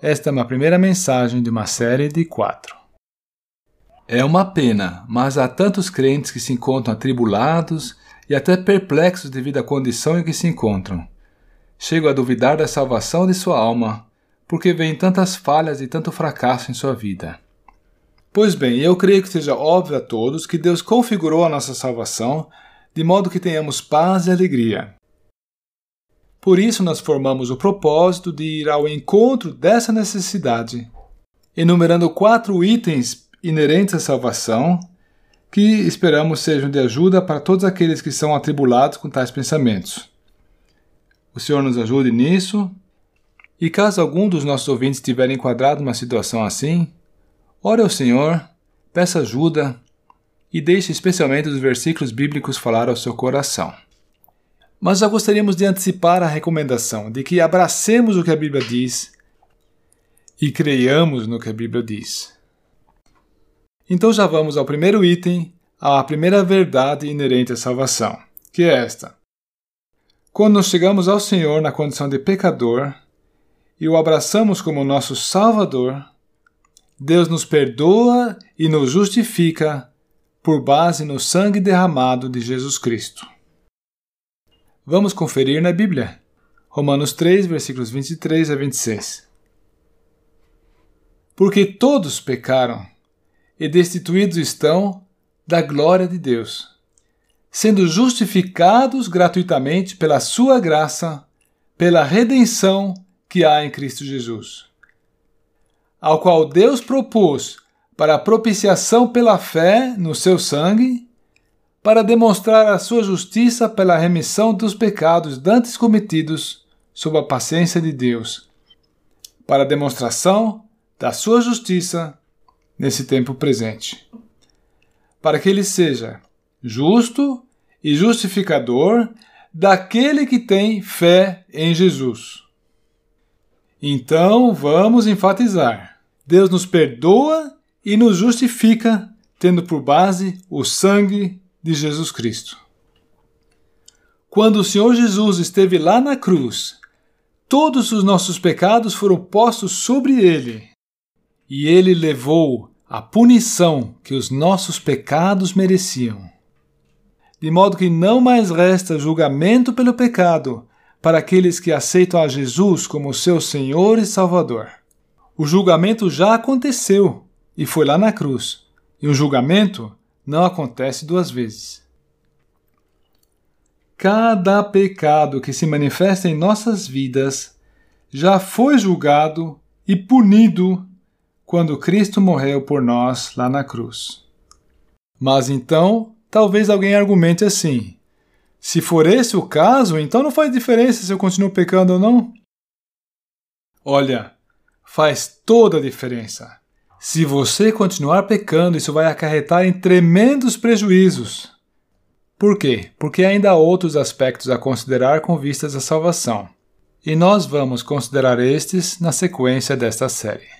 Esta é uma primeira mensagem de uma série de quatro. É uma pena, mas há tantos crentes que se encontram atribulados e até perplexos devido à condição em que se encontram. Chego a duvidar da salvação de sua alma, porque veem tantas falhas e tanto fracasso em sua vida. Pois bem, eu creio que seja óbvio a todos que Deus configurou a nossa salvação de modo que tenhamos paz e alegria. Por isso, nós formamos o propósito de ir ao encontro dessa necessidade, enumerando quatro itens inerentes à salvação que esperamos sejam de ajuda para todos aqueles que são atribulados com tais pensamentos. O Senhor nos ajude nisso. E caso algum dos nossos ouvintes estiver enquadrado numa situação assim, ore ao Senhor, peça ajuda e deixe especialmente os versículos bíblicos falar ao seu coração. Mas já gostaríamos de antecipar a recomendação de que abracemos o que a Bíblia diz e creiamos no que a Bíblia diz. Então já vamos ao primeiro item, à primeira verdade inerente à salvação, que é esta. Quando chegamos ao Senhor na condição de pecador e o abraçamos como nosso Salvador, Deus nos perdoa e nos justifica por base no sangue derramado de Jesus Cristo. Vamos conferir na Bíblia. Romanos 3, versículos 23 a 26. Porque todos pecaram e destituídos estão da glória de Deus, sendo justificados gratuitamente pela sua graça, pela redenção que há em Cristo Jesus, ao qual Deus propôs para propiciação pela fé no seu sangue, para demonstrar a sua justiça pela remissão dos pecados dantes cometidos sob a paciência de Deus, para a demonstração da sua justiça nesse tempo presente, para que ele seja justo e justificador daquele que tem fé em Jesus. Então vamos enfatizar: Deus nos perdoa e nos justifica, tendo por base o sangue de Jesus Cristo. Quando o Senhor Jesus esteve lá na cruz, todos os nossos pecados foram postos sobre ele e ele levou a punição que os nossos pecados mereciam. De modo que não mais resta julgamento pelo pecado para aqueles que aceitam a Jesus como seu Senhor e Salvador. O julgamento já aconteceu e foi lá na cruz, e o julgamento não acontece duas vezes. Cada pecado que se manifesta em nossas vidas já foi julgado e punido quando Cristo morreu por nós lá na cruz. Mas então, talvez alguém argumente assim: se for esse o caso, então não faz diferença se eu continuo pecando ou não? Olha, faz toda a diferença. Se você continuar pecando, isso vai acarretar em tremendos prejuízos. Por quê? Porque ainda há outros aspectos a considerar com vistas à salvação. E nós vamos considerar estes na sequência desta série.